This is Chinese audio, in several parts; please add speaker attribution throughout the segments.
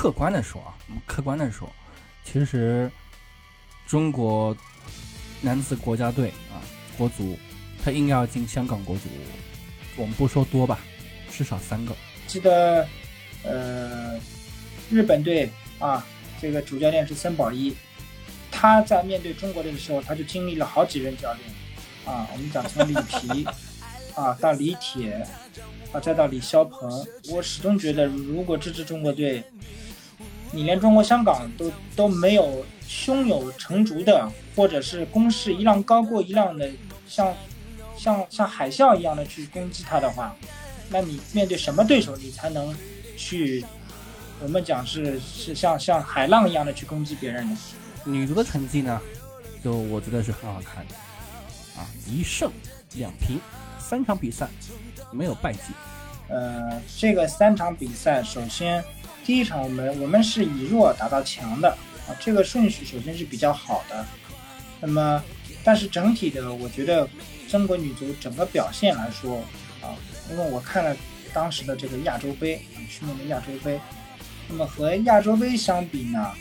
Speaker 1: 客观的说啊，我们客观的说，其实中国男子国家队啊，国足，他应该要进香港国足，我们不说多吧，至少三个。
Speaker 2: 记得，呃，日本队啊，这个主教练是森保一，他在面对中国队的时候，他就经历了好几任教练啊，我们讲从里皮啊 到李铁。啊，再到李霄鹏，我始终觉得，如果这支中国队，你连中国香港都都没有胸有成竹的，或者是攻势一浪高过一浪的，像像像海啸一样的去攻击他的话，那你面对什么对手，你才能去我们讲是是像像海浪一样的去攻击别人呢？
Speaker 1: 女足的成绩呢，就我觉得是很好看的，啊，一胜两平，三场比赛。没有败绩，
Speaker 2: 呃，这个三场比赛，首先第一场我们我们是以弱打到强的啊，这个顺序首先是比较好的。那么，但是整体的，我觉得中国女足整个表现来说啊，因为我看了当时的这个亚洲杯啊，去年的亚洲杯，那么和亚洲杯相比呢，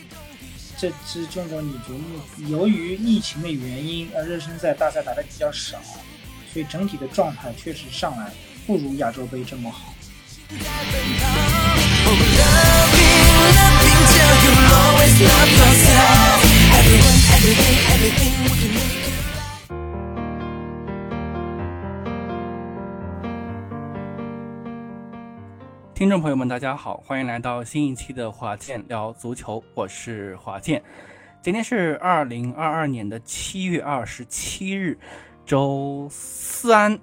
Speaker 2: 这支中国女足由于疫情的原因，呃，热身赛大赛打的比较少，所以整体的状态确实上来。不如亚洲杯这么好。
Speaker 1: 听众朋友们，大家好，欢迎来到新一期的华健聊足球，我是华健。今天是二零二二年的七月二十七日，周三。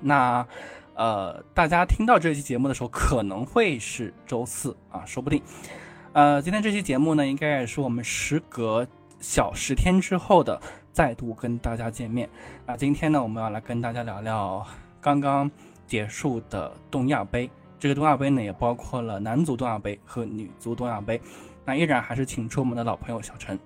Speaker 1: 那。呃，大家听到这期节目的时候，可能会是周四啊，说不定。呃，今天这期节目呢，应该也是我们时隔小十天之后的再度跟大家见面那。今天呢，我们要来跟大家聊聊刚刚结束的东亚杯。这个东亚杯呢，也包括了男足东亚杯和女足东亚杯。那依然还是请出我们的老朋友小陈。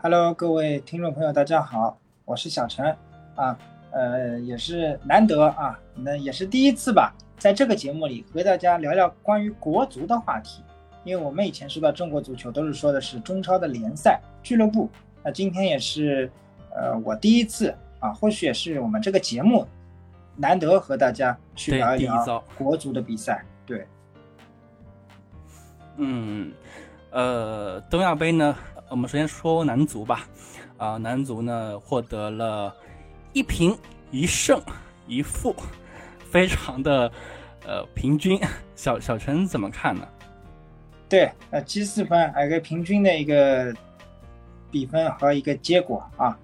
Speaker 2: Hello，各位听众朋友，大家好，我是小陈啊。呃，也是难得啊，那也是第一次吧，在这个节目里和大家聊聊关于国足的话题。因为我们以前说到中国足球，都是说的是中超的联赛、俱乐部。那今天也是，呃，我第一次啊，或许也是我们这个节目难得和大家去聊一聊国足的比赛。对，
Speaker 1: 嗯，呃，东亚杯呢，我们首先说男足吧。啊，男足呢获得了。一平一胜一负，非常的呃平均。小小陈怎么看呢？
Speaker 2: 对，呃，积四分，一个平均的一个比分和一个结果啊，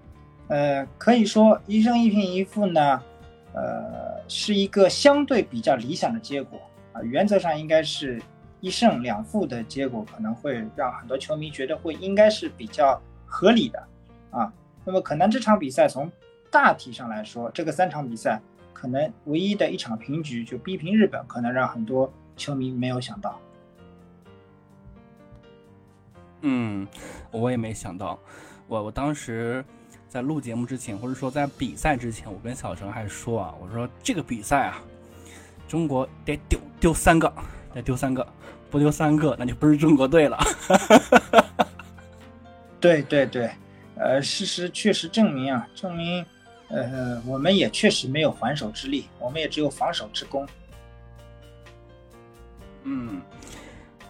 Speaker 2: 呃，可以说一胜一平一负呢，呃，是一个相对比较理想的结果啊。原则上应该是一胜两负的结果，可能会让很多球迷觉得会应该是比较合理的啊。那么可能这场比赛从大体上来说，这个三场比赛可能唯一的一场平局就逼平日本，可能让很多球迷没有想到。
Speaker 1: 嗯，我也没想到。我我当时在录节目之前，或者说在比赛之前，我跟小陈还说啊，我说这个比赛啊，中国得丢丢三个，得丢三个，不丢三个那就不是中国队了。
Speaker 2: 对对对，呃，事实确实证明啊，证明。呃，我们也确实没有还手之力，我们也只有防守之功。
Speaker 1: 嗯，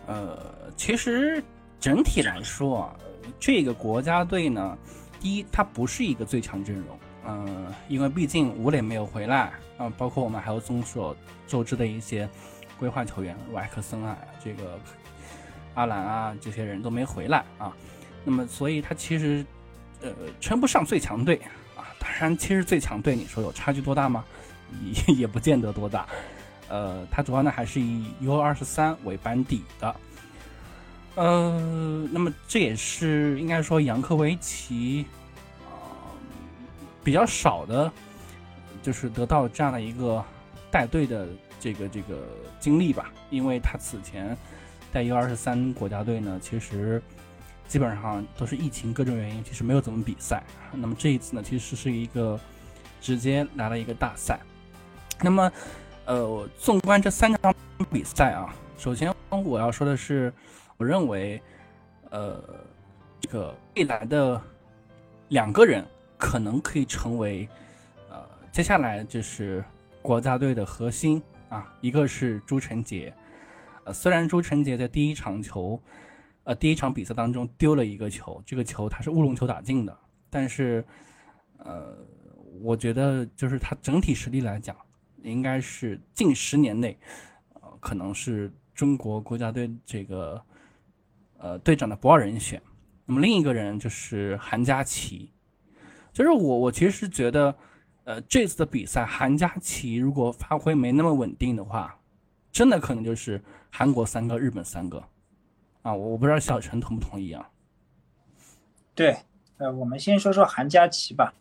Speaker 1: 呃，其实整体来说啊，这个国家队呢，第一，它不是一个最强阵容，嗯，因为毕竟吴磊没有回来啊，包括我们还有众所周知的一些规划球员，如埃克森啊，这个阿兰啊，这些人都没回来啊，那么所以他其实呃称不上最强队。当然，其实最强队你说有差距多大吗？也 也不见得多大。呃，它主要呢还是以 U 二十三为班底的。呃，那么这也是应该说杨科维奇啊比较少的，就是得到这样的一个带队的这个这个经历吧。因为他此前带 U 二十三国家队呢，其实。基本上都是疫情各种原因，其实没有怎么比赛。那么这一次呢，其实是一个直接来了一个大赛。那么，呃，纵观这三场比赛啊，首先我要说的是，我认为，呃，这个未来的两个人可能可以成为，呃，接下来就是国家队的核心啊，一个是朱晨杰，呃，虽然朱晨杰在第一场球，呃，第一场比赛当中丢了一个球，这个球他是乌龙球打进的，但是，呃，我觉得就是他整体实力来讲，应该是近十年内，呃，可能是。中国国家队这个呃队长的不二人选，那么另一个人就是韩佳琪，就是我我其实觉得，呃这次的比赛韩佳琪如果发挥没那么稳定的话，真的可能就是韩国三个日本三个，啊我不知道小陈同不同意啊？
Speaker 2: 对，呃我们先说说韩佳琪吧，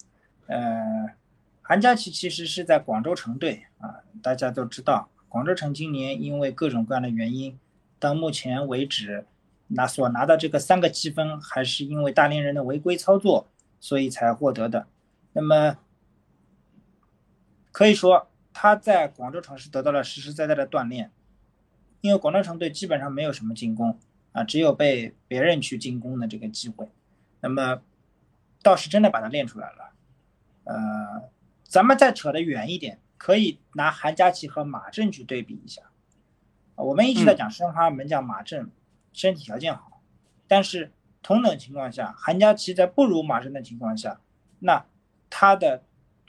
Speaker 2: 呃韩佳琪其实是在广州城队啊，大家都知道。广州城今年因为各种各样的原因，到目前为止，拿所拿的这个三个积分，还是因为大连人的违规操作，所以才获得的。那么可以说他在广州城是得到了实实在在的锻炼，因为广州城队基本上没有什么进攻啊，只有被别人去进攻的这个机会。那么倒是真的把它练出来了。呃，咱们再扯得远一点。可以拿韩佳琪和马震去对比一下，我们一直在讲申花门将马震身体条件好，但是同等情况下，韩佳琪在不如马震的情况下，那他的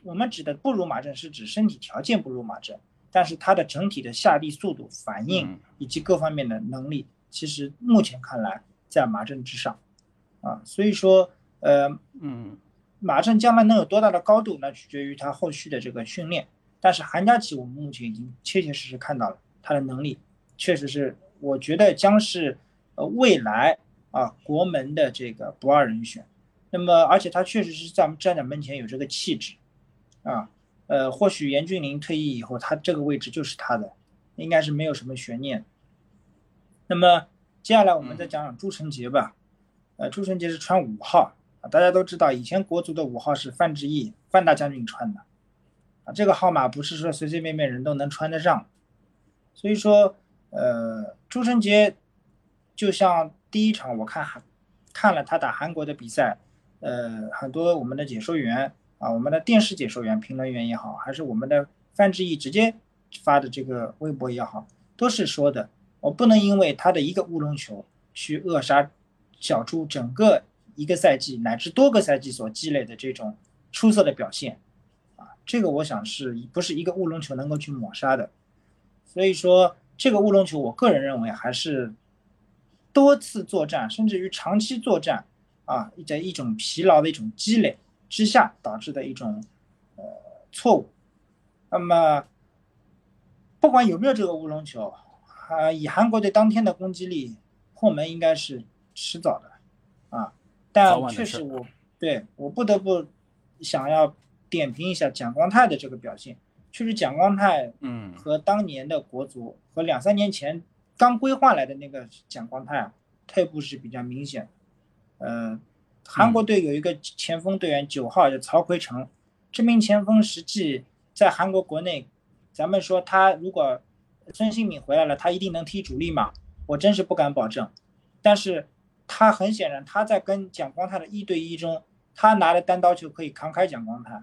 Speaker 2: 我们指的不如马震是指身体条件不如马震，但是他的整体的下地速度、反应以及各方面的能力，其实目前看来在马震之上，啊，所以说，呃，
Speaker 1: 嗯，
Speaker 2: 马震将来能有多大的高度，那取决于他后续的这个训练。但是韩佳琪，我们目前已经切切实实看到了他的能力，确实是，我觉得将是呃未来啊国门的这个不二人选。那么，而且他确实是在我们站在门前有这个气质，啊，呃，或许严俊凌退役以后，他这个位置就是他的，应该是没有什么悬念。那么接下来我们再讲讲朱晨杰吧，呃，朱晨杰是穿五号。啊，大家都知道，以前国足的五号是范志毅范大将军穿的。啊，这个号码不是说随随便便人都能穿得上，所以说，呃，朱晨杰就像第一场我看韩看了他打韩国的比赛，呃，很多我们的解说员啊，我们的电视解说员、评论员也好，还是我们的范志毅直接发的这个微博也好，都是说的，我不能因为他的一个乌龙球去扼杀小朱整个一个赛季乃至多个赛季所积累的这种出色的表现啊。这个我想是不是一个乌龙球能够去抹杀的，所以说这个乌龙球，我个人认为还是多次作战，甚至于长期作战啊，在一种疲劳的一种积累之下导致的一种呃错误。那么不管有没有这个乌龙球，啊，以韩国队当天的攻击力，破门应该是迟早的啊。但确实我对我不得不想要。点评一下蒋光太的这个表现，确实蒋光太，
Speaker 1: 嗯，
Speaker 2: 和当年的国足和两三年前刚规划来的那个蒋光太啊，退步是比较明显。呃，韩国队有一个前锋队员九号叫曹奎成，这名前锋实际在韩国国内，咱们说他如果孙兴敏回来了，他一定能踢主力嘛？我真是不敢保证。但是他很显然他在跟蒋光太的一对一中，他拿的单刀球可以扛开蒋光太。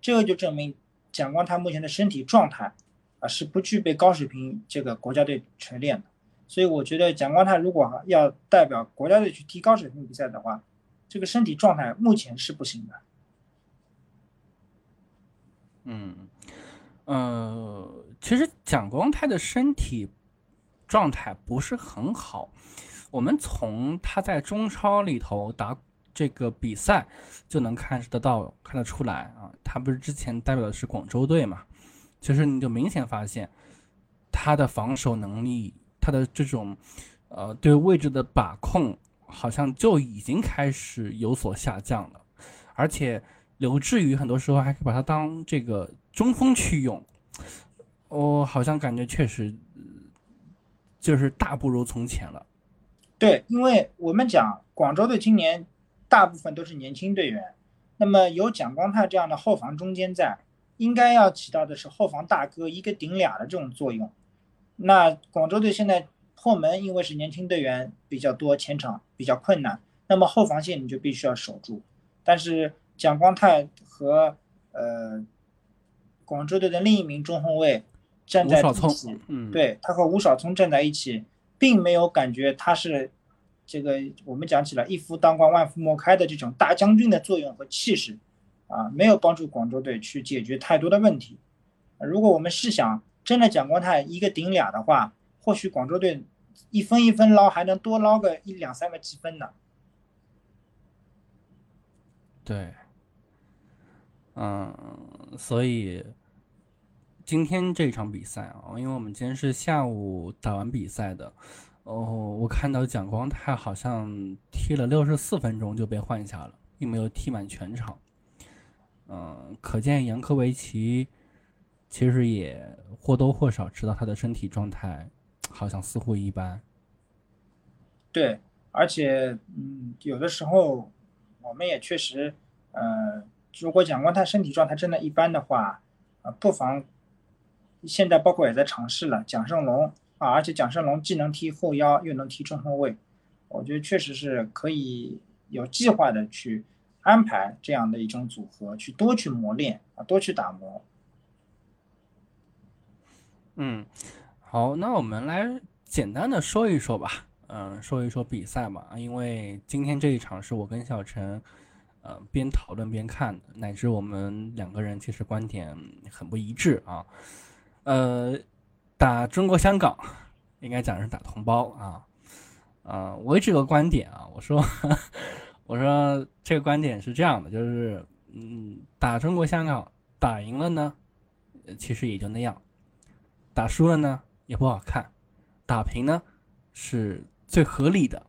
Speaker 2: 这个就证明蒋光太目前的身体状态啊是不具备高水平这个国家队锤炼的，所以我觉得蒋光太如果要代表国家队去踢高水平比赛的话，这个身体状态目前是不行的。
Speaker 1: 嗯，呃，其实蒋光太的身体状态不是很好，我们从他在中超里头打。这个比赛就能看得到、看得出来啊，他不是之前代表的是广州队嘛？其实你就明显发现他的防守能力，他的这种呃对位置的把控，好像就已经开始有所下降了。而且刘志宇很多时候还可以把他当这个中锋去用，我好像感觉确实就是大不如从前了。
Speaker 2: 对，因为我们讲广州队今年。大部分都是年轻队员，那么有蒋光太这样的后防中间在，应该要起到的是后防大哥一个顶俩的这种作用。那广州队现在破门，因为是年轻队员比较多，前场比较困难，那么后防线你就必须要守住。但是蒋光太和呃广州队的另一名中后卫站在一起，
Speaker 1: 嗯，
Speaker 2: 对他和吴少聪站在一起，并没有感觉他是这个我们讲起来一夫当关万夫莫开的这种大将军的作用和气势，啊，没有帮助广州队去解决太多的问题。如果我们试想，真的蒋光太一个顶俩的话，或许广州队一分一分捞，还能多捞个一两三个积分呢。
Speaker 1: 对，嗯，所以今天这场比赛啊，因为我们今天是下午打完比赛的，哦，我看到蒋光太好像踢了六十四分钟就被换下了，并没有踢满全场。嗯，可见杨科维奇。其实也或多或少知道他的身体状态好像似乎一般。
Speaker 2: 对，而且嗯，有的时候我们也确实，呃，如果蒋光太身体状态真的一般的话，呃，不妨现在包括也在尝试了蒋胜龙啊，而且蒋胜龙既能踢后腰又能踢中后卫，我觉得确实是可以有计划的去安排这样的一种组合，去多去磨练啊，多去打磨。
Speaker 1: 嗯，好，那我们来简单的说一说吧，嗯，说一说比赛嘛，因为今天这一场是我跟小陈，呃，边讨论边看的，乃至我们两个人其实观点很不一致啊，呃，打中国香港，应该讲是打同胞啊，啊，我这个观点啊，我说，我说这个观点是这样的，就是，嗯，打中国香港打赢了呢，其实也就那样。打输了呢也不好看，打平呢是最合理的。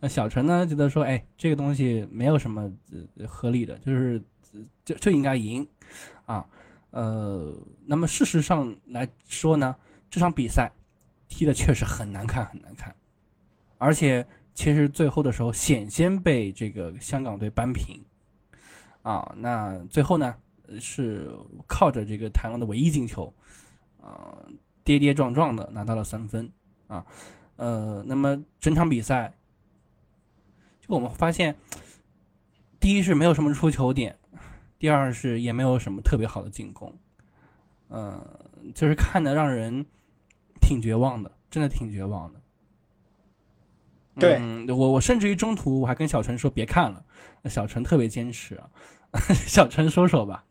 Speaker 1: 那小陈呢觉得说，哎，这个东西没有什么合理的，就是就就应该赢啊。呃，那么事实上来说呢，这场比赛踢的确实很难看，很难看，而且其实最后的时候险些被这个香港队扳平啊。那最后呢是靠着这个台湾的唯一进球。啊，跌跌撞撞的拿到了三分，啊，呃，那么整场比赛，就我们发现，第一是没有什么出球点，第二是也没有什么特别好的进攻，嗯，就是看的让人挺绝望的，真的挺绝望的。
Speaker 2: 对，
Speaker 1: 我我甚至于中途我还跟小陈说别看了，小陈特别坚持啊，小陈说说吧。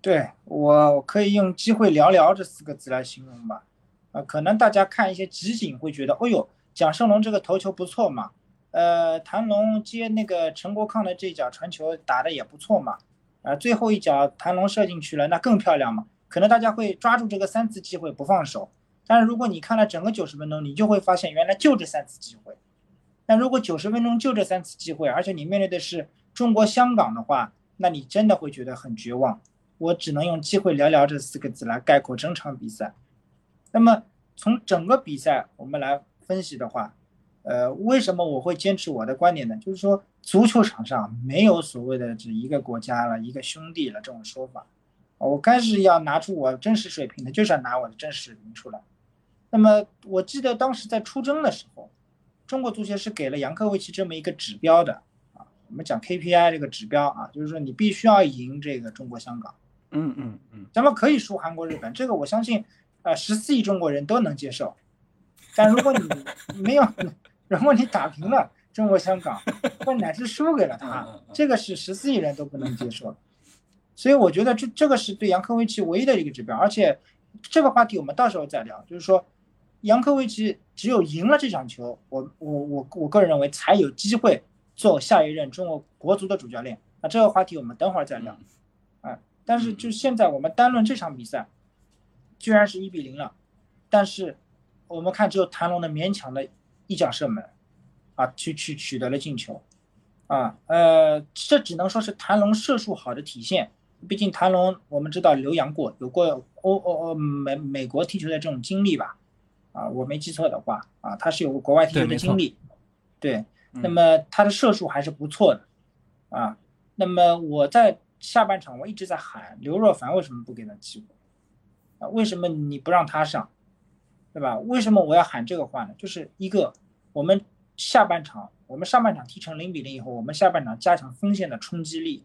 Speaker 2: 对我可以用“机会寥寥”这四个字来形容吧，啊，可能大家看一些集锦会觉得，哦呦，蒋胜龙这个头球不错嘛，呃，谭龙接那个陈国抗的这脚传球打的也不错嘛，啊，最后一脚谭龙射进去了，那更漂亮嘛，可能大家会抓住这个三次机会不放手，但是如果你看了整个九十分钟，你就会发现原来就这三次机会，那如果九十分钟就这三次机会，而且你面对的是中国香港的话，那你真的会觉得很绝望。我只能用“机会寥寥”这四个字来概括整场比赛。那么从整个比赛我们来分析的话，呃，为什么我会坚持我的观点呢？就是说，足球场上没有所谓的这一个国家了、一个兄弟了这种说法。我该是要拿出我真实水平的，就是要拿我的真实水平出来。那么我记得当时在出征的时候，中国足协是给了杨科维奇这么一个指标的啊。我们讲 KPI 这个指标啊，就是说你必须要赢这个中国香港。
Speaker 1: 嗯嗯嗯，
Speaker 2: 咱们可以输韩国、日本，这个我相信，呃，十四亿中国人都能接受。但如果你没有，如果你打平了中国香港，或乃至输给了他，这个是十四亿人都不能接受。所以我觉得这这个是对杨科维奇唯一的一个指标。而且这个话题我们到时候再聊，就是说杨科维奇只有赢了这场球，我我我我个人认为才有机会做下一任中国国足的主教练。那这个话题我们等会儿再聊。但是就现在我们单论这场比赛，居然是一比零了，但是我们看只有谭龙的勉强的一脚射门，啊，去去取得了进球，啊，呃，这只能说是谭龙射术好的体现。毕竟谭龙我们知道留洋过，有过欧欧欧美美国踢球的这种经历吧，啊，我没记错的话，啊，他是有过国外踢球的经历，对，那么他的射术还是不错的，啊，那么我在。下半场我一直在喊刘若凡为什么不给他机会啊？为什么你不让他上？对吧？为什么我要喊这个话呢？就是一个，我们下半场，我们上半场踢成零比零以后，我们下半场加强锋线的冲击力。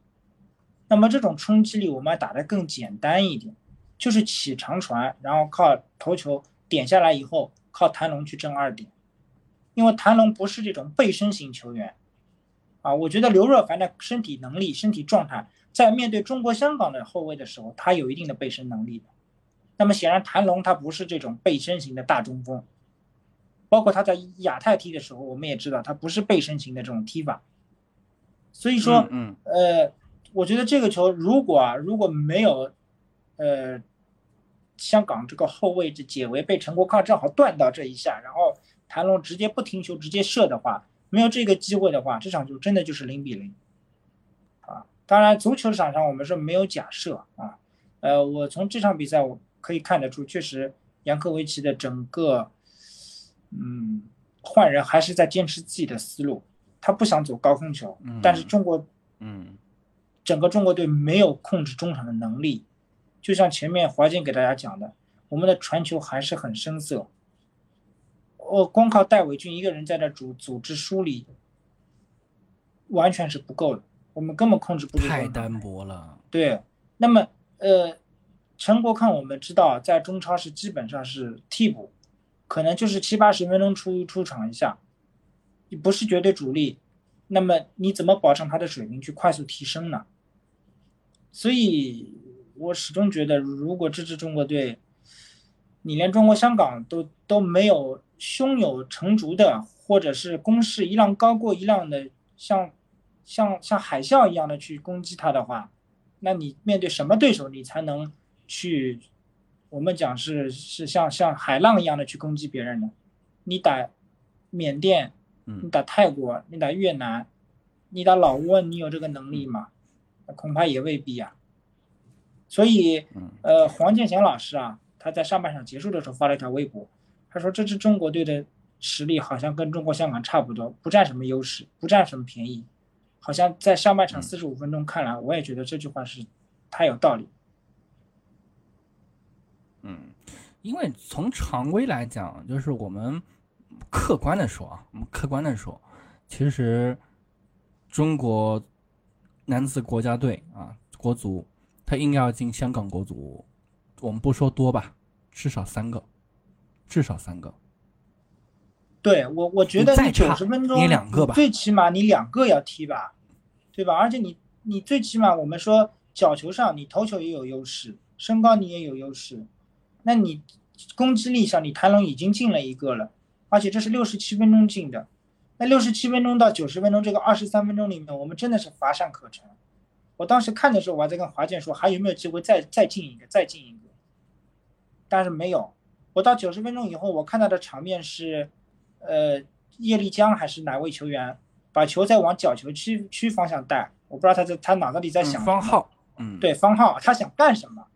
Speaker 2: 那么这种冲击力，我们要打得更简单一点，就是起长传，然后靠头球点下来以后，靠谭龙去争二点。因为谭龙不是这种背身型球员，啊，我觉得刘若凡的身体能力、身体状态，在面对中国香港的后卫的时候，他有一定的背身能力的。那么显然，谭龙他不是这种背身型的大中锋，包括他在亚太踢的时候，我们也知道他不是背身型的这种踢法。所以说，
Speaker 1: 嗯，
Speaker 2: 呃，我觉得这个球如果啊，如果没有，呃，香港这个后卫这解围被陈国康正好断到这一下，然后谭龙直接不停球直接射的话，没有这个机会的话，这场球真的就是零比零。啊，当然足球场上我们是没有假设啊，呃，我从这场比赛我。可以看得出，确实杨科维奇的整个，嗯，换人还是在坚持自己的思路，他不想走高空球，但是中国，
Speaker 1: 嗯，
Speaker 2: 整个中国队没有控制中场的能力，就像前面华健给大家讲的，我们的传球还是很生涩，我光靠戴伟俊一个人在这组组织梳理，完全是不够的，我们根本控制不住，
Speaker 1: 太单薄了。
Speaker 2: 对，那么呃。陈国康，我们知道在中超是基本上是替补，可能就是七八十分钟出出场一下，你不是绝对主力，那么你怎么保证他的水平去快速提升呢？所以我始终觉得，如果这支中国队，你连中国香港都都没有胸有成竹的，或者是攻势一浪高过一浪的，像像像海啸一样的去攻击他的话，那你面对什么对手，你才能？去，我们讲是是像像海浪一样的去攻击别人的，你打缅甸，你打泰国，你打越南，你打老挝，你有这个能力吗？恐怕也未必啊。所以，呃，黄健翔老师啊，他在上半场结束的时候发了一条微博，他说这支中国队的实力好像跟中国香港差不多，不占什么优势，不占什么便宜，好像在上半场四十五分钟看来，我也觉得这句话是太有道理。
Speaker 1: 嗯，因为从常规来讲，就是我们客观的说啊，我们客观的说，其实中国男子国家队啊，国足他应该要进香港国足，我们不说多吧，至少三个，至少三个。
Speaker 2: 对我，我觉得你九十分钟，
Speaker 1: 你两个吧，
Speaker 2: 最起码你两个要踢吧，对吧？而且你你最起码我们说角球上你头球也有优势，身高你也有优势。那你攻击力上，你谭龙已经进了一个了，而且这是六十七分钟进的。那六十七分钟到九十分钟这个二十三分钟里面，我们真的是乏善可陈。我当时看的时候，我还在跟华健说，还有没有机会再再进一个，再进一个？但是没有。我到九十分钟以后，我看到的场面是，呃，叶丽江还是哪位球员把球在往角球区区方向带？我不知道他在他脑子里在想。
Speaker 1: 方浩，嗯，
Speaker 2: 对，方浩，他想干什么？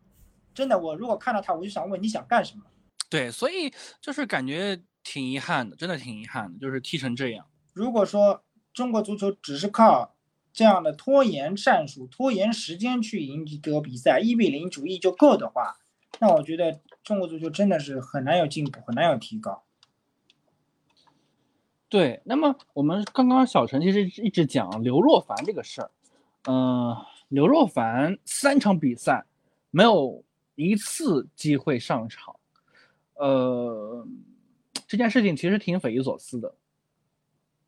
Speaker 2: 真的，我如果看到他，我就想问你想干什么？
Speaker 1: 对，所以就是感觉挺遗憾的，真的挺遗憾的，就是踢成这样。
Speaker 2: 如果说中国足球只是靠这样的拖延战术、拖延时间去赢得比赛，一比零主义就够的话，那我觉得中国足球真的是很难有进步，很难有提高。
Speaker 1: 对，那么我们刚刚小陈其实一直讲刘若凡这个事儿，嗯，刘若凡三场比赛没有。一次机会上场，呃，这件事情其实挺匪夷所思的。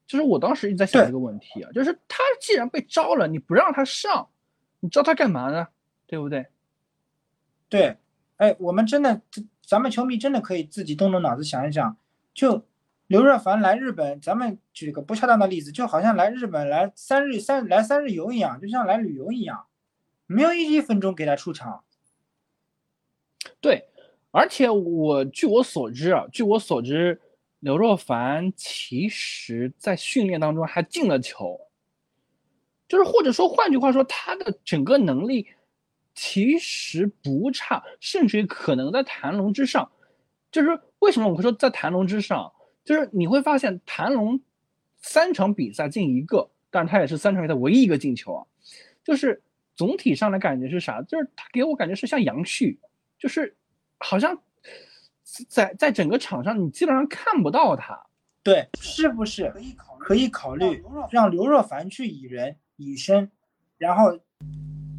Speaker 1: 就是我当时一直在想一个问题啊，就是他既然被招了，你不让他上，你招他干嘛呢？对不对？
Speaker 2: 对，哎，我们真的，咱们球迷真的可以自己动动脑子想一想，就刘若凡来日本，咱们举个不恰当的例子，就好像来日本来三日三来三日游一样，就像来旅游一样，没有一分钟给他出场。
Speaker 1: 对，而且我据我所知啊，据我所知，刘若凡其实在训练当中还进了球，就是或者说换句话说，他的整个能力其实不差，甚至于可能在谭龙之上。就是为什么我会说在谭龙之上？就是你会发现谭龙三场比赛进一个，但是他也是三场比赛唯一一个进球啊。就是总体上的感觉是啥？就是他给我感觉是像杨旭。就是，好像
Speaker 3: 在在整个场上你基本上看不到他。
Speaker 2: 对，是不是可以考虑让刘若凡去以人以身，然后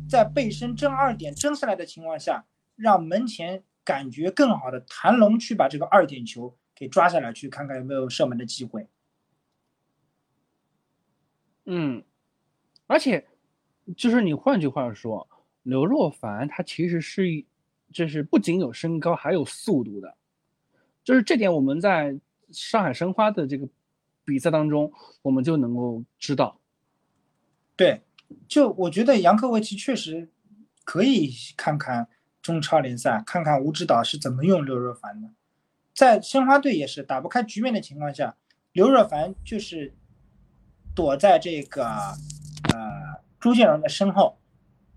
Speaker 2: 在背身争二点争下来的情况下，让门前感觉更好的谭龙去把这个二点球给抓下来，去看看有没有射门的机会。
Speaker 3: 嗯，而且就是你换句话说，刘若凡他其实是，就是不仅有身高，还有速度的，就是这点我们在上海申花的这个比赛当中，我们就能够知道。
Speaker 2: 对，就我觉得杨科维奇确实可以看看中超联赛，看看吴指导是怎么用刘若凡的，在申花队也是打不开局面的情况下，刘若凡就是。躲在这个呃朱建荣的身后，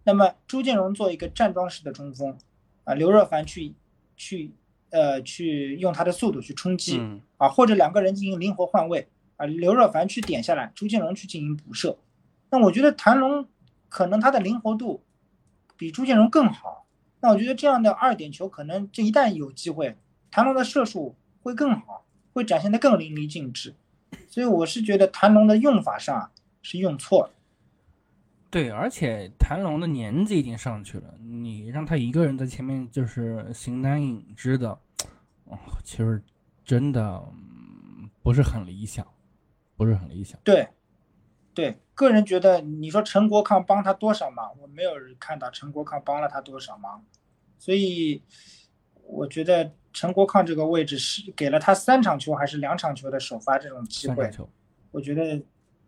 Speaker 2: 那么朱建荣做一个站桩式的中锋，啊刘若凡去去呃去用他的速度去冲击啊，或者两个人进行灵活换位啊，刘若凡去点下来，朱建荣去进行补射。那我觉得谭龙可能他的灵活度比朱建荣更好，那我觉得这样的二点球可能这一旦有机会，谭龙的射术会更好，会展现的更淋漓尽致。所以我是觉得谭龙的用法上是用错了。
Speaker 1: 对，而且谭龙的年纪已经上去了，你让他一个人在前面就是形单影只的，哦，其实真的不是很理想，不是很理想。
Speaker 2: 对，对，个人觉得你说陈国康帮他多少忙，我没有看到陈国康帮了他多少忙，所以我觉得。陈国康这个位置是给了他三场球还是两场球的首发这种机会？我觉得，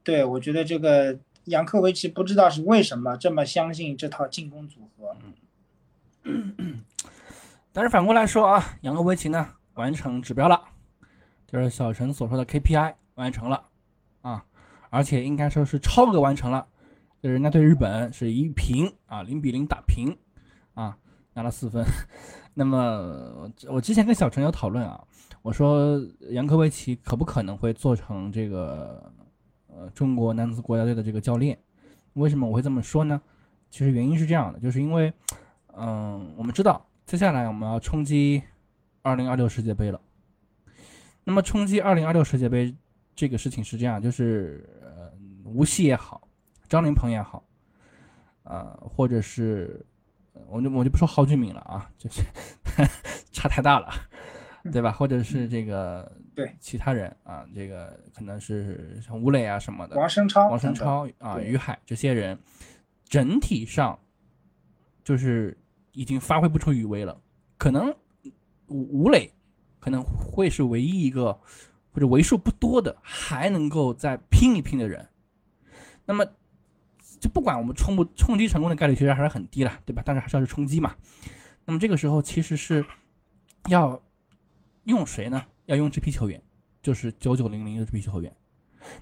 Speaker 2: 对我觉得这个杨科维奇不知道是为什么这么相信这套进攻组合。
Speaker 1: 但是反过来说啊，杨科维奇呢完成指标了，就是小陈所说的 KPI 完成了啊，而且应该说是超额完成了，就是人家对日本是一平啊，零比零打平啊，拿了四分。那么我之前跟小陈有讨论啊，我说杨科维奇可不可能会做成这个呃中国男子国家队的这个教练？为什么我会这么说呢？其实原因是这样的，就是因为嗯，我们知道接下来我们要冲击二零二六世界杯了。那么冲击二零二六世界杯这个事情是这样，就是呃吴曦也好，张琳芃也好，啊，或者是。我就我就不说郝俊敏了啊，就是 差太大了，对吧？或者是这个
Speaker 2: 对
Speaker 1: 其他人啊，这个可能是像吴磊啊什么的，
Speaker 2: 王声超、
Speaker 1: 王声超啊、于海这些人，整体上就是已经发挥不出余威了。可能吴吴磊可能会是唯一一个或者为数不多的还能够再拼一拼的人。那么。就不管我们冲不冲击成功的概率其实还是很低了，对吧？但是还是要去冲击嘛。那么这个时候其实是要用谁呢？要用这批球员，就是九九零零的这批球员。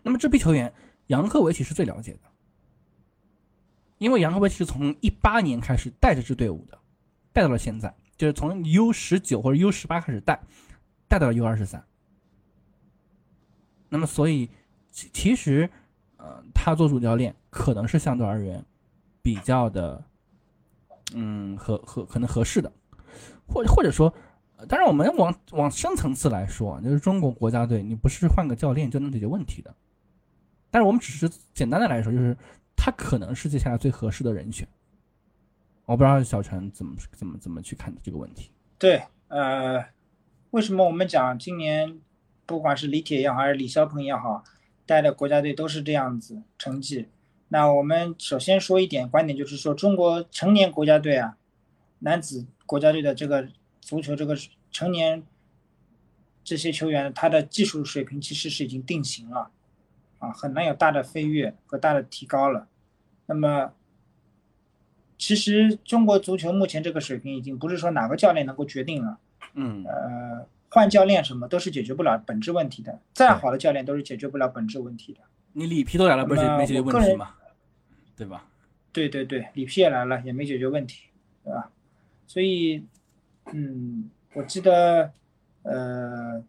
Speaker 1: 那么这批球员，杨科维奇是最了解的，因为杨科维奇是从一八年开始带这支队伍的，带到了现在，就是从 U 十九或者 U 十八开始带，带到了 U 二十三。那么所以其其实。呃，他做主教练可能是相对而言比较的，嗯，合合可能合适的，或或者说，当然我们往往深层次来说，就是中国国家队，你不是换个教练就能解决问题的。但是我们只是简单的来说，就是他可能是接下来最合适的人选。我不知道小陈怎么怎么怎么去看这个问题。
Speaker 2: 对，呃，为什么我们讲今年不管是李铁也好，还是李霄鹏也好？带的国家队都是这样子成绩，那我们首先说一点观点，就是说中国成年国家队啊，男子国家队的这个足球这个成年这些球员，他的技术水平其实是已经定型了，啊，很难有大的飞跃和大的提高了。那么，其实中国足球目前这个水平已经不是说哪个教练能够决定了，
Speaker 1: 嗯，
Speaker 2: 呃。换教练什么都是解决不了本质问题的，再好的教练都是解决不了本质问题的。
Speaker 1: 你里皮都来了，不是没解决问题吗？对吧？
Speaker 2: 对对对，里皮也来了，也没解决问题，对吧？所以，嗯，我记得，呃，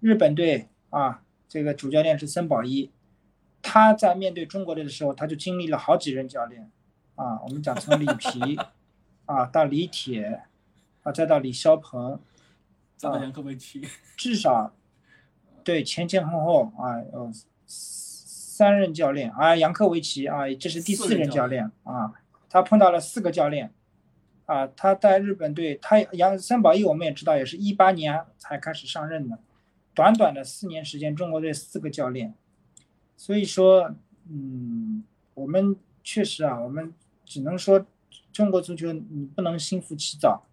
Speaker 2: 日本队啊，这个主教练是森保一，他在面对中国队的时候，他就经历了好几任教练，啊，我们讲从里皮，啊，到李铁，啊，再到李霄鹏。
Speaker 1: 找到杨科维奇，
Speaker 2: 至少对前前后后啊，有三任教练啊，杨科维奇啊，这是第四任教练啊，他碰到了四个教练啊，他在日本队，他杨森保一我们也知道，也是一八年才开始上任的，短短的四年时间，中国队四个教练，所以说，嗯，我们确实啊，我们只能说中国足球你不能心浮气躁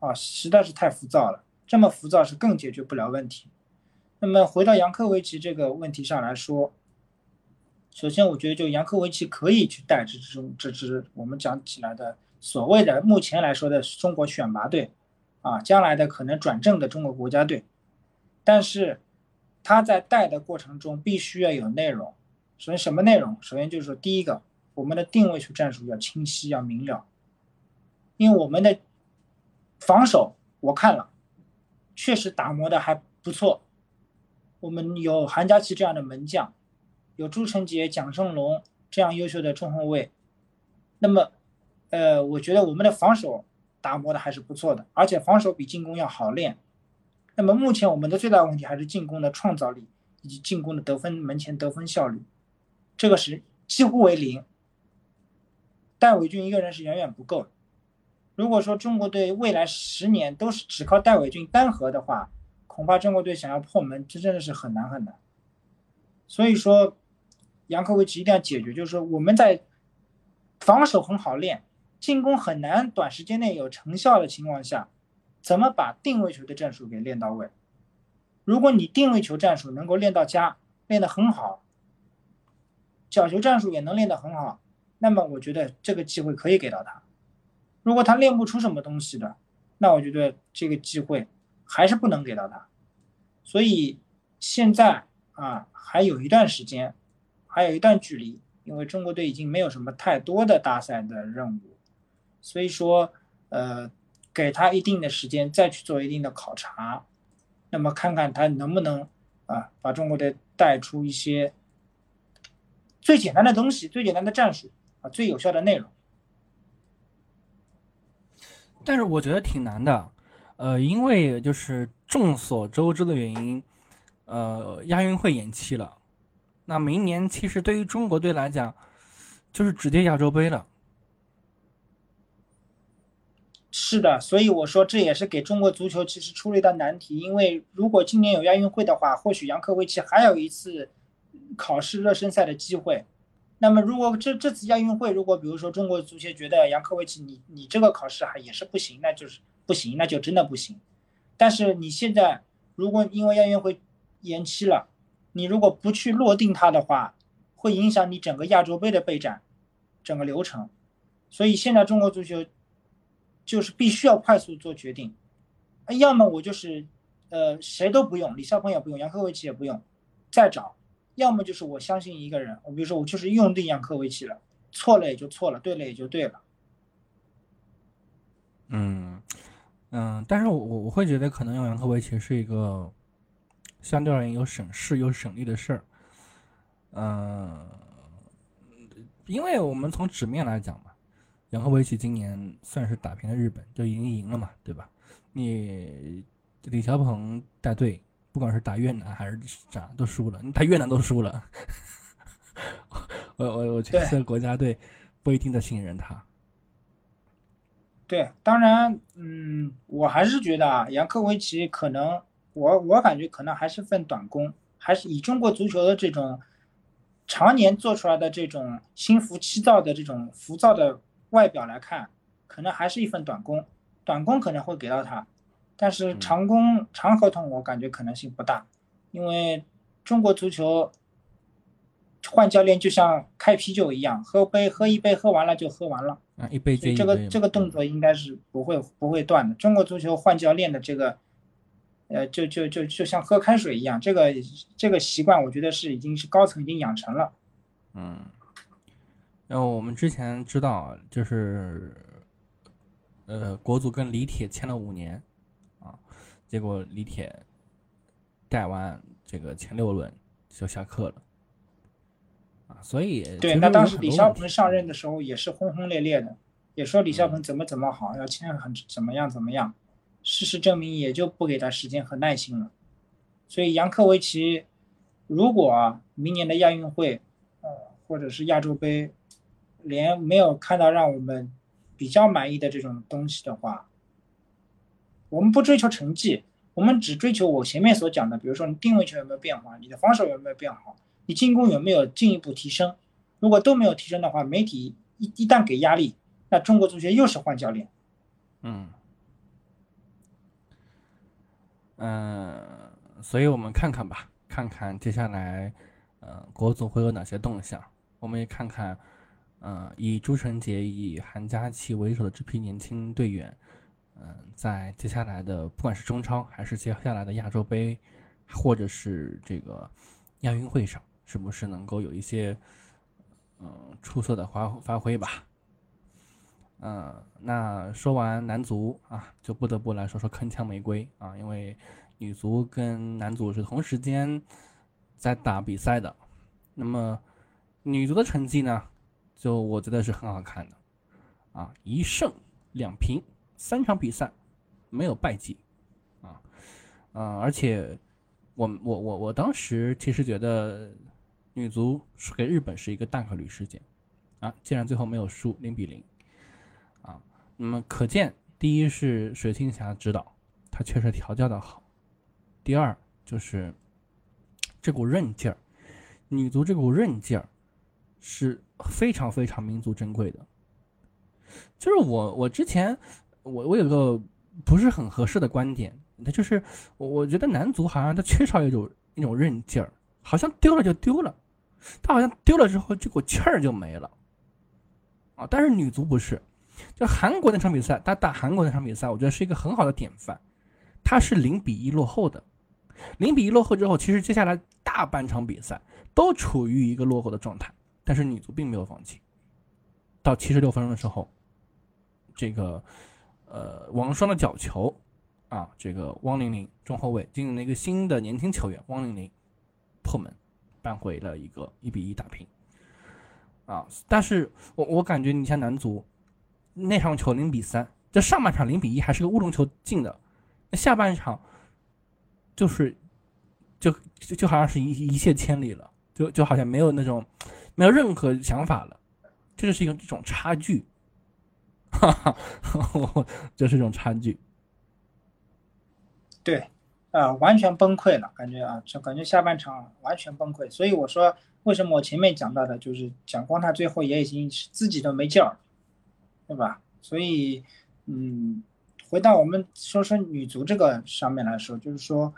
Speaker 2: 啊，实在是太浮躁了。这么浮躁是更解决不了问题。那么回到杨科维奇这个问题上来说，首先我觉得就杨科维奇可以去带这支这支我们讲起来的所谓的目前来说的中国选拔队，啊，将来的可能转正的中国国家队。但是他在带的过程中必须要有内容。首先什么内容？首先就是说第一个，我们的定位球战术要清晰要明了，因为我们的防守我看了。确实打磨的还不错，我们有韩佳琪这样的门将，有朱晨杰、蒋胜龙这样优秀的中后卫，那么，呃，我觉得我们的防守打磨的还是不错的，而且防守比进攻要好练。那么目前我们的最大问题还是进攻的创造力以及进攻的得分门前得分效率，这个是几乎为零。戴伟俊一个人是远远不够的。如果说中国队未来十年都是只靠戴伟俊单核的话，恐怕中国队想要破门，这真的是很难很难。所以说，杨科维奇一定要解决，就是说我们在防守很好练，进攻很难短时间内有成效的情况下，怎么把定位球的战术给练到位？如果你定位球战术能够练到家，练得很好，角球战术也能练得很好，那么我觉得这个机会可以给到他。如果他练不出什么东西的，那我觉得这个机会还是不能给到他。所以现在啊，还有一段时间，还有一段距离，因为中国队已经没有什么太多的大赛的任务，所以说，呃，给他一定的时间再去做一定的考察，那么看看他能不能啊，把中国队带出一些最简单的东西、最简单的战术啊、最有效的内容。
Speaker 1: 但是我觉得挺难的，呃，因为就是众所周知的原因，呃，亚运会延期了，那明年其实对于中国队来讲，就是直接亚洲杯了。
Speaker 2: 是的，所以我说这也是给中国足球其实出了一道难题，因为如果今年有亚运会的话，或许杨科维奇还有一次考试热身赛的机会。那么，如果这这次亚运会，如果比如说中国足协觉得杨科维奇你你这个考试还也是不行，那就是不行，那就真的不行。但是你现在如果因为亚运会延期了，你如果不去落定它的话，会影响你整个亚洲杯的备战，整个流程。所以现在中国足球就是必须要快速做决定，要么我就是呃谁都不用，李少鹏也不用，杨科维奇也不用，再找。要么就是我相信一个人，我比如说我就是用对杨科维奇了，错了也就错了，对了也就对了。
Speaker 1: 嗯嗯，但是我我会觉得可能用杨科维奇是一个相对而言有省事又省力的事儿。嗯，因为我们从纸面来讲嘛，杨科维奇今年算是打平了日本，就已经赢了嘛，对吧？你李霄鹏带队。不管是打越南还是啥，都输了。打越南都输了，我我我觉得国家队不一定的信任他。
Speaker 2: 对，当然，嗯，我还是觉得啊，杨科维奇可能，我我感觉可能还是份短工，还是以中国足球的这种常年做出来的这种心浮气躁的这种浮躁的外表来看，可能还是一份短工，短工可能会给到他。但是长工长合同我感觉可能性不大，因为中国足球换教练就像开啤酒一样，喝杯喝一杯喝完了就喝完了
Speaker 1: 啊，一杯接一杯。
Speaker 2: 这个这个动作应该是不会不会断的。中国足球换教练的这个，呃，就就就就像喝开水一样，这个这个习惯我觉得是已经是高层已经养成了。
Speaker 1: 嗯，然后我们之前知道就是，呃，国足跟李铁签了五年啊。结果李铁带完这个前六轮就下课了啊，所以
Speaker 2: 对，那当时李霄鹏上任的时候也是轰轰烈烈的，也说李霄鹏怎么怎么好，要签很怎么样怎么样，事实证明也就不给他时间和耐心了。所以杨科维奇如果明年的亚运会，呃，或者是亚洲杯，连没有看到让我们比较满意的这种东西的话，我们不追求成绩，我们只追求我前面所讲的，比如说你定位球有没有变化，你的防守有没有变好，你进攻有没有进一步提升。如果都没有提升的话，媒体一一旦给压力，那中国足协又是换教练。
Speaker 1: 嗯，嗯，所以我们看看吧，看看接下来，呃，国足会有哪些动向。我们也看看，呃，以朱晨杰、以韩佳琪为首的这批年轻队员，嗯，在接下来的不管是中超还是接下来的亚洲杯，或者是这个亚运会上，是不是能够有一些。嗯，出色的发发挥吧。嗯，那说完男足啊，就不得不来说说铿锵玫瑰啊，因为女足跟男足是同时间在打比赛的。那么女足的成绩呢，就我觉得是很好看的。啊，一胜两平，三场比赛没有败绩。啊，啊，而且我我我我当时其实觉得。女足输给日本是一个大概率事件，啊，既然最后没有输零比零，啊，那么可见，第一是水庆霞指导，他确实调教的好；第二就是这股韧劲儿，女足这股韧劲儿是非常非常弥足珍贵的。就是我我之前我我有个不是很合适的观点，那就是我我觉得男足好像他缺少一种一种韧劲儿，好像丢了就丢了。他好像丢了之后，这股气儿就没了，啊！但是女足不是，就韩国那场比赛，他打韩国那场比赛，我觉得是一个很好的典范。他是零比一落后的，零比一落后之后，其实接下来大半场比赛都处于一个落后的状态，但是女足并没有放弃。到七十六分钟的时候，这个呃王霜的角球，啊，这个汪玲玲中后卫进入了一个新的年轻球员汪玲玲破门。扳回了一个一比一打平，啊！但是我我感觉你像男足那场球零比三，这上半场零比一还是个乌龙球进的，那下半场就是就就就好像是一一泻千里了，就就好像没有那种没有任何想法了，这就是一个这种差距，哈哈，这是一种差距，
Speaker 2: 对。啊，完全崩溃了，感觉啊，就感觉下半场完全崩溃。所以我说，为什么我前面讲到的，就是蒋光他最后也已经自己都没劲儿，对吧？所以，嗯，回到我们说说女足这个上面来说，就是说，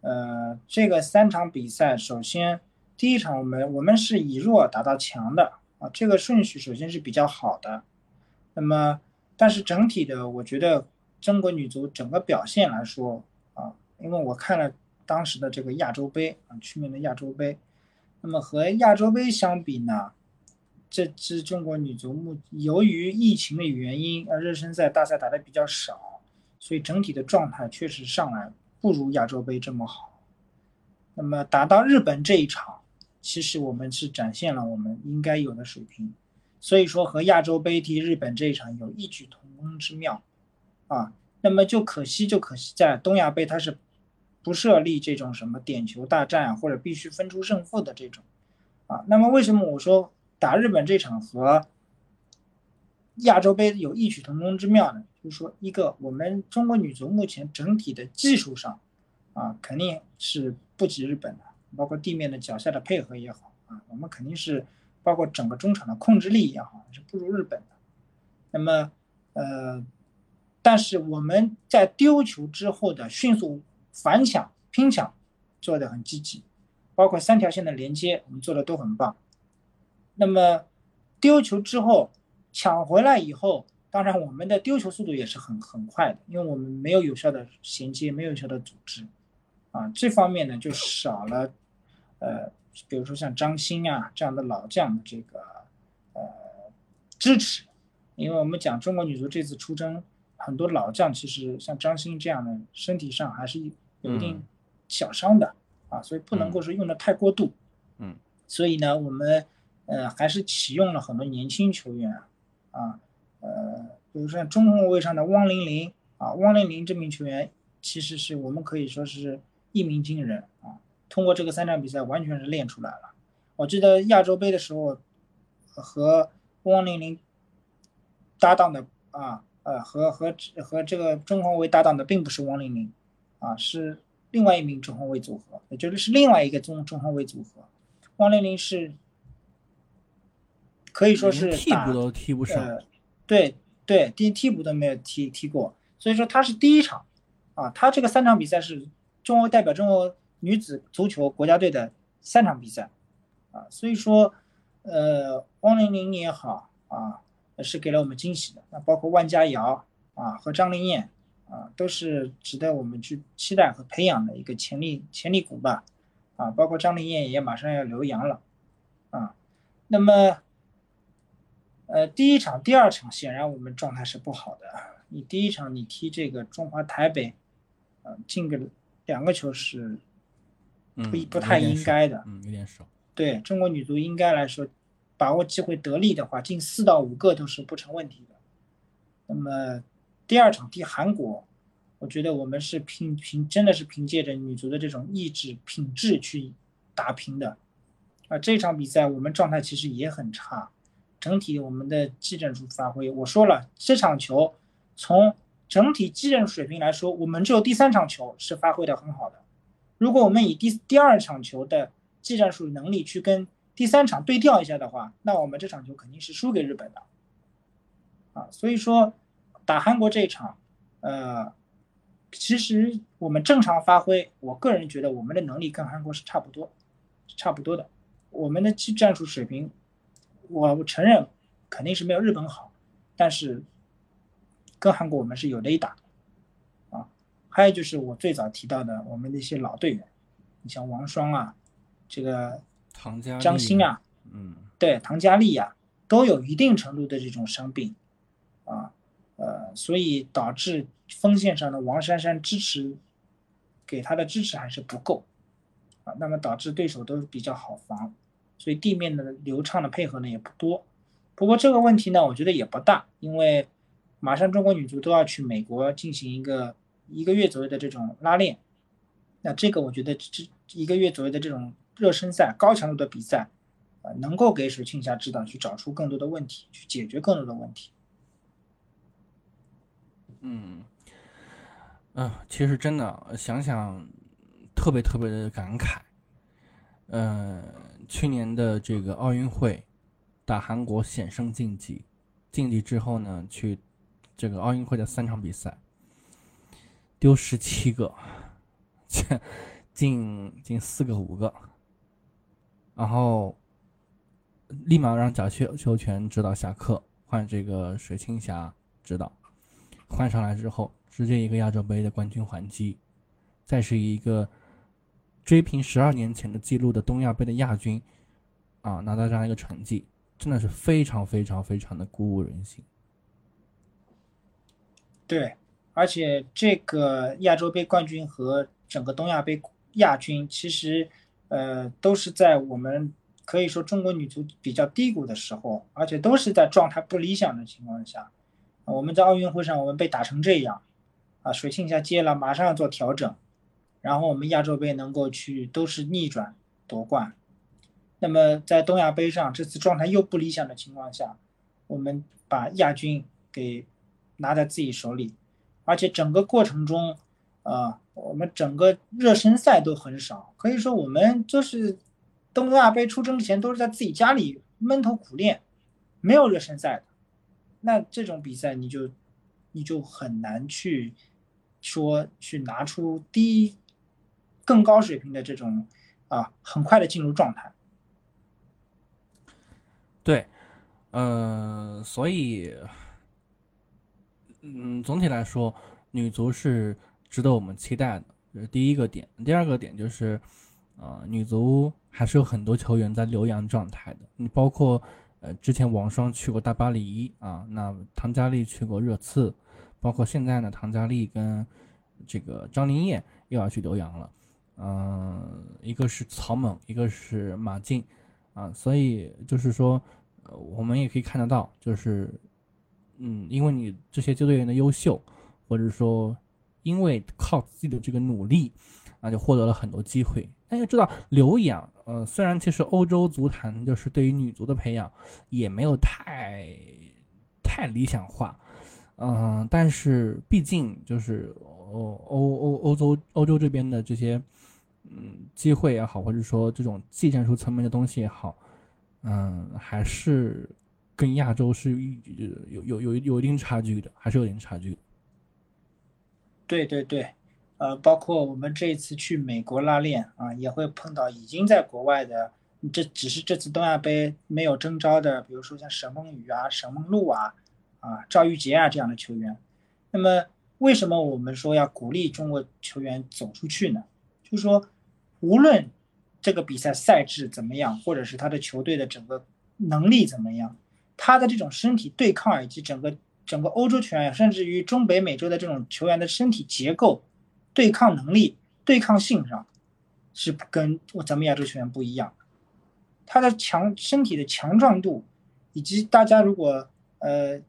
Speaker 2: 呃，这个三场比赛，首先第一场我们我们是以弱打到强的啊，这个顺序首先是比较好的。那么，但是整体的，我觉得中国女足整个表现来说啊。因为我看了当时的这个亚洲杯啊，去年的亚洲杯，那么和亚洲杯相比呢，这支中国女足目由于疫情的原因，啊，热身赛、大赛打的比较少，所以整体的状态确实上来不如亚洲杯这么好。那么打到日本这一场，其实我们是展现了我们应该有的水平，所以说和亚洲杯踢日本这一场有异曲同工之妙，啊，那么就可惜就可惜在东亚杯它是。不设立这种什么点球大战啊或者必须分出胜负的这种，啊，那么为什么我说打日本这场和亚洲杯有异曲同工之妙呢？就是说，一个我们中国女足目前整体的技术上，啊，肯定是不及日本的，包括地面的脚下的配合也好，啊，我们肯定是包括整个中场的控制力也好，是不如日本的。那么，呃，但是我们在丢球之后的迅速。反抢、拼抢做的很积极，包括三条线的连接，我们做的都很棒。那么丢球之后抢回来以后，当然我们的丢球速度也是很很快的，因为我们没有有效的衔接，没有有效的组织，啊，这方面呢就少了，呃，比如说像张欣啊这样的老将的这个呃支持，因为我们讲中国女足这次出征很多老将，其实像张欣这样的身体上还是。有一定小伤的啊，所以不能够说用的太过度。
Speaker 1: 嗯，
Speaker 2: 所以呢，我们呃还是启用了很多年轻球员啊，呃，比如说中后卫上的汪玲玲啊，啊，汪玲玲这名球员其实是我们可以说是一鸣惊人啊，通过这个三场比赛完全是练出来了。我记得亚洲杯的时候和汪玲玲搭档的啊，呃，和和和这个中后卫搭档的并不是汪玲玲，啊，是另外一名中后卫组合，也就是是另外一个中中后卫组合。汪玲玲是可以说是
Speaker 1: 替补都踢不上，
Speaker 2: 对对，第替补都没有踢踢过，所以说他是第一场，啊，他这个三场比赛是中国代表中国女子足球国家队的三场比赛，啊，所以说，呃，汪玲玲也好啊。是给了我们惊喜的，那包括万佳瑶啊和张琳艳啊，都是值得我们去期待和培养的一个潜力潜力股吧，啊，包括张琳艳也马上要留洋了，啊，那么，呃，第一场、第二场显然我们状态是不好的，你第一场你踢这个中华台北，呃，进个两个球是不不太应该的，
Speaker 1: 嗯，有点少，
Speaker 2: 对中国女足应该来说。把握机会得力的话，进四到五个都是不成问题的。那么第二场踢韩国，我觉得我们是凭凭真的是凭借着女足的这种意志品质去打平的。啊，这场比赛我们状态其实也很差，整体我们的技战术发挥，我说了这场球从整体技战术水平来说，我们只有第三场球是发挥的很好的。如果我们以第第二场球的技战术能力去跟第三场对调一下的话，那我们这场球肯定是输给日本的，啊，所以说打韩国这一场，呃，其实我们正常发挥，我个人觉得我们的能力跟韩国是差不多，差不多的。我们的技战术水平，我承认肯定是没有日本好，但是跟韩国我们是有的一打，还有就是我最早提到的我们那些老队员，你像王霜啊，这个。
Speaker 1: 唐佳
Speaker 2: 张欣啊，
Speaker 1: 嗯，
Speaker 2: 对，唐佳丽呀，都有一定程度的这种伤病，啊，呃，所以导致锋线上的王珊珊支持给他的支持还是不够，啊，那么导致对手都比较好防，所以地面的流畅的配合呢也不多。不过这个问题呢，我觉得也不大，因为马上中国女足都要去美国进行一个一个月左右的这种拉练，那这个我觉得这一个月左右的这种。热身赛高强度的比赛，啊，能够给水庆霞指导去找出更多的问题，去解决更多的问题。
Speaker 1: 嗯，嗯，其实真的想想，特别特别的感慨。嗯，去年的这个奥运会，打韩国险胜晋级，晋级之后呢，去这个奥运会的三场比赛，丢十七个，进进四个五个。然后，立马让贾秀秀全指导下课，换这个水清霞指导。换上来之后，直接一个亚洲杯的冠军还击，再是一个追平十二年前的记录的东亚杯的亚军，啊，拿到这样一个成绩，真的是非常非常非常的鼓舞人心。
Speaker 2: 对，而且这个亚洲杯冠军和整个东亚杯亚军，其实。呃，都是在我们可以说中国女足比较低谷的时候，而且都是在状态不理想的情况下，我们在奥运会上我们被打成这样，啊，水庆霞接了，马上要做调整，然后我们亚洲杯能够去都是逆转夺冠，那么在东亚杯上这次状态又不理想的情况下，我们把亚军给拿在自己手里，而且整个过程中，啊。我们整个热身赛都很少，可以说我们就是东亚杯出征之前都是在自己家里闷头苦练，没有热身赛的。那这种比赛你就你就很难去说去拿出低更高水平的这种啊，很快的进入状态。
Speaker 1: 对，呃，所以嗯，总体来说，女足是。值得我们期待的，这是第一个点。第二个点就是，呃，女足还是有很多球员在留洋状态的。你包括，呃，之前王霜去过大巴黎啊，那唐佳丽去过热刺，包括现在呢，唐佳丽跟这个张琳艳又要去留洋了。嗯，一个是曹猛，一个是马竞，啊，所以就是说，呃我们也可以看得到，就是，嗯，因为你这些球队员的优秀。或者说因为靠自己的这个努力啊，就获得了很多机会。大家知道留洋，呃，虽然其实欧洲足坛就是对于女足的培养也没有太太理想化，嗯，但是毕竟就是欧欧欧欧洲欧洲这边的这些嗯机会也好，或者说这种技战术层面的东西也好，嗯，还是跟亚洲是有有有有一定差距的，还是有点差距。
Speaker 2: 对对对。呃，包括我们这一次去美国拉练啊，也会碰到已经在国外的，这只是这次东亚杯没有征召的，比如说像沈梦雨啊、沈梦露啊、啊赵玉洁啊这样的球员。那么，为什么我们说要鼓励中国球员走出去呢？就是说，无论这个比赛赛制怎么样，或者是他的球队的整个能力怎么样，他的这种身体对抗以及整个整个欧洲球员，甚至于中北美洲的这种球员的身体结构。对抗能力、对抗性上是跟咱们亚洲球员不一样，他的强身体的强壮度，以及大家如果呃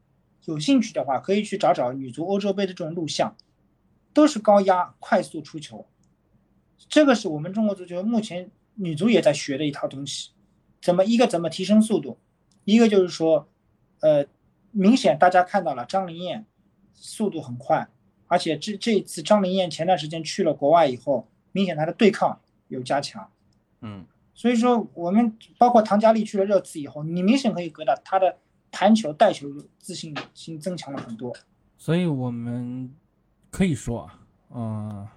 Speaker 2: 有兴趣的话，可以去找找女足欧洲杯的这种录像，都是高压、快速出球，这个是我们中国足球目前女足也在学的一套东西。怎么一个怎么提升速度，一个就是说，呃，明显大家看到了张琳艳速度很快。而且这这一次张琳艳前段时间去了国外以后，明显她的对抗有加强，
Speaker 1: 嗯，
Speaker 2: 所以说我们包括唐佳丽去了热刺以后，你明显可以觉到她的弹球带球自信心增强了很多。
Speaker 1: 所以我们可以说啊，嗯，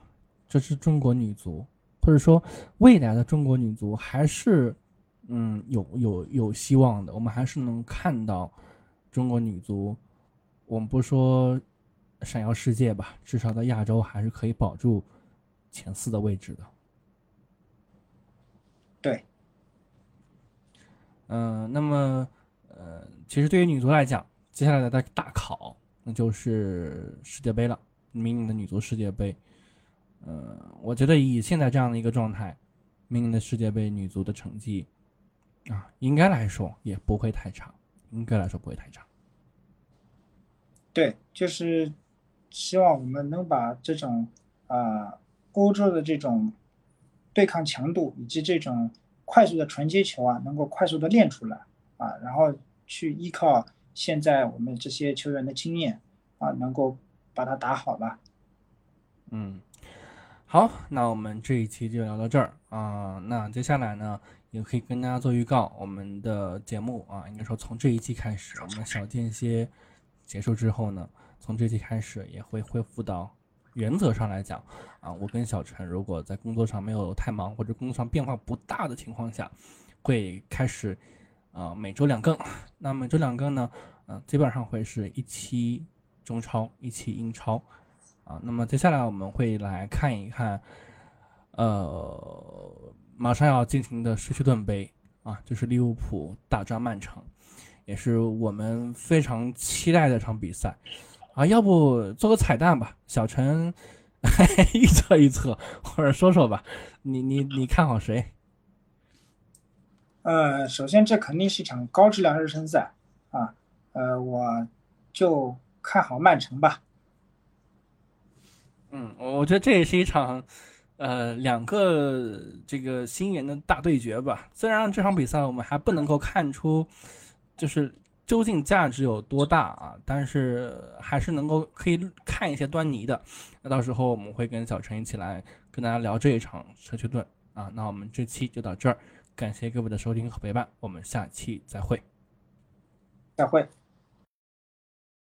Speaker 1: 这是中国女足，或者说未来的中国女足还是嗯有有有希望的，我们还是能看到中国女足，我们不说。闪耀世界吧，至少在亚洲还是可以保住前四的位置的。
Speaker 2: 对，
Speaker 1: 嗯，那么，呃，其实对于女足来讲，接下来的大考那就是世界杯了，明年的女足世界杯。呃，我觉得以现在这样的一个状态，明年的世界杯女足的成绩啊，应该来说也不会太长，应该来说不会太长。
Speaker 2: 对，就是。希望我们能把这种啊欧洲的这种对抗强度以及这种快速的传接球啊，能够快速的练出来啊，然后去依靠现在我们这些球员的经验啊，能够把它打好吧。
Speaker 1: 嗯，好，那我们这一期就聊到这儿啊。那接下来呢，也可以跟大家做预告，我们的节目啊，应该说从这一期开始，我们小间歇结束之后呢。从这期开始也会恢复到，原则上来讲，啊，我跟小陈如果在工作上没有太忙或者工作上变化不大的情况下，会开始，啊，每周两更。那每周两更呢，嗯，基本上会是一期中超，一期英超，啊，那么接下来我们会来看一看，呃，马上要进行的社区盾杯，啊，就是利物浦大战曼城，也是我们非常期待的一场比赛。啊，要不做个彩蛋吧，小陈预测预测，或者说说吧，你你你看好谁？
Speaker 2: 呃，首先这肯定是一场高质量热身赛啊，呃，我就看好曼城吧。
Speaker 1: 嗯，我觉得这也是一场呃两个这个新人的大对决吧。虽然这场比赛我们还不能够看出，就是。究竟价值有多大啊？但是还是能够可以看一些端倪的。那到时候我们会跟小陈一起来跟大家聊这一场社区盾啊。那我们这期就到这儿，感谢各位的收听和陪伴，我们下期再会。
Speaker 2: 再会。